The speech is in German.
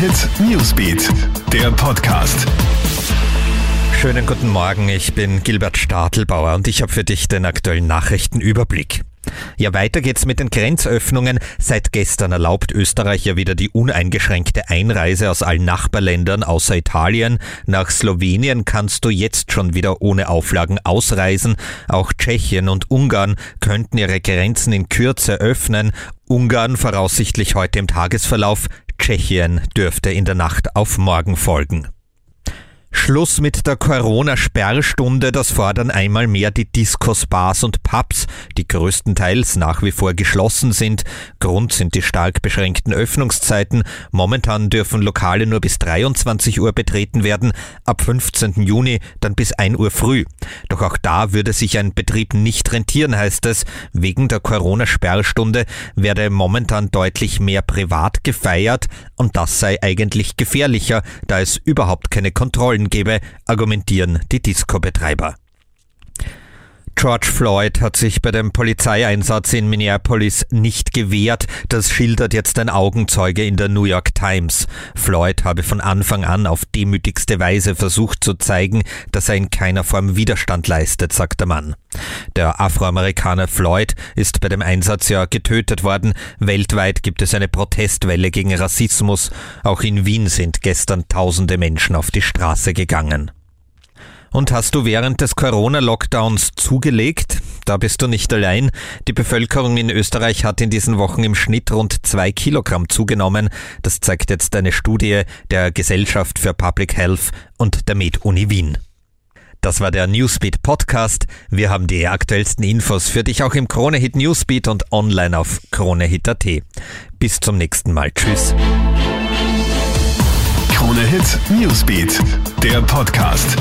Hit Newsbeat, der Podcast. Schönen guten Morgen, ich bin Gilbert Stadelbauer und ich habe für dich den aktuellen Nachrichtenüberblick. Ja, weiter geht's mit den Grenzöffnungen. Seit gestern erlaubt Österreich ja wieder die uneingeschränkte Einreise aus allen Nachbarländern außer Italien. Nach Slowenien kannst du jetzt schon wieder ohne Auflagen ausreisen. Auch Tschechien und Ungarn könnten ihre Grenzen in Kürze öffnen. Ungarn voraussichtlich heute im Tagesverlauf. Tschechien dürfte in der Nacht auf morgen folgen. Schluss mit der Corona-Sperrstunde, das fordern einmal mehr die Discos, Bars und Pubs, die größtenteils nach wie vor geschlossen sind. Grund sind die stark beschränkten Öffnungszeiten. Momentan dürfen Lokale nur bis 23 Uhr betreten werden, ab 15. Juni dann bis 1 Uhr früh. Doch auch da würde sich ein Betrieb nicht rentieren, heißt es. Wegen der Corona-Sperrstunde werde momentan deutlich mehr privat gefeiert und das sei eigentlich gefährlicher, da es überhaupt keine Kontrollen Kontrollen gebe, argumentieren die Disco-Betreiber. George Floyd hat sich bei dem Polizeieinsatz in Minneapolis nicht gewehrt. Das schildert jetzt ein Augenzeuge in der New York Times. Floyd habe von Anfang an auf demütigste Weise versucht zu zeigen, dass er in keiner Form Widerstand leistet, sagt der Mann. Der Afroamerikaner Floyd ist bei dem Einsatz ja getötet worden. Weltweit gibt es eine Protestwelle gegen Rassismus. Auch in Wien sind gestern tausende Menschen auf die Straße gegangen. Und hast du während des Corona-Lockdowns zugelegt? Da bist du nicht allein. Die Bevölkerung in Österreich hat in diesen Wochen im Schnitt rund zwei Kilogramm zugenommen. Das zeigt jetzt eine Studie der Gesellschaft für Public Health und der Med-Uni Wien. Das war der Newsbeat Podcast. Wir haben die aktuellsten Infos für dich auch im Kronehit Newsbeat und online auf kronehit.at. Bis zum nächsten Mal. Tschüss. Kronehit Newsbeat, der Podcast.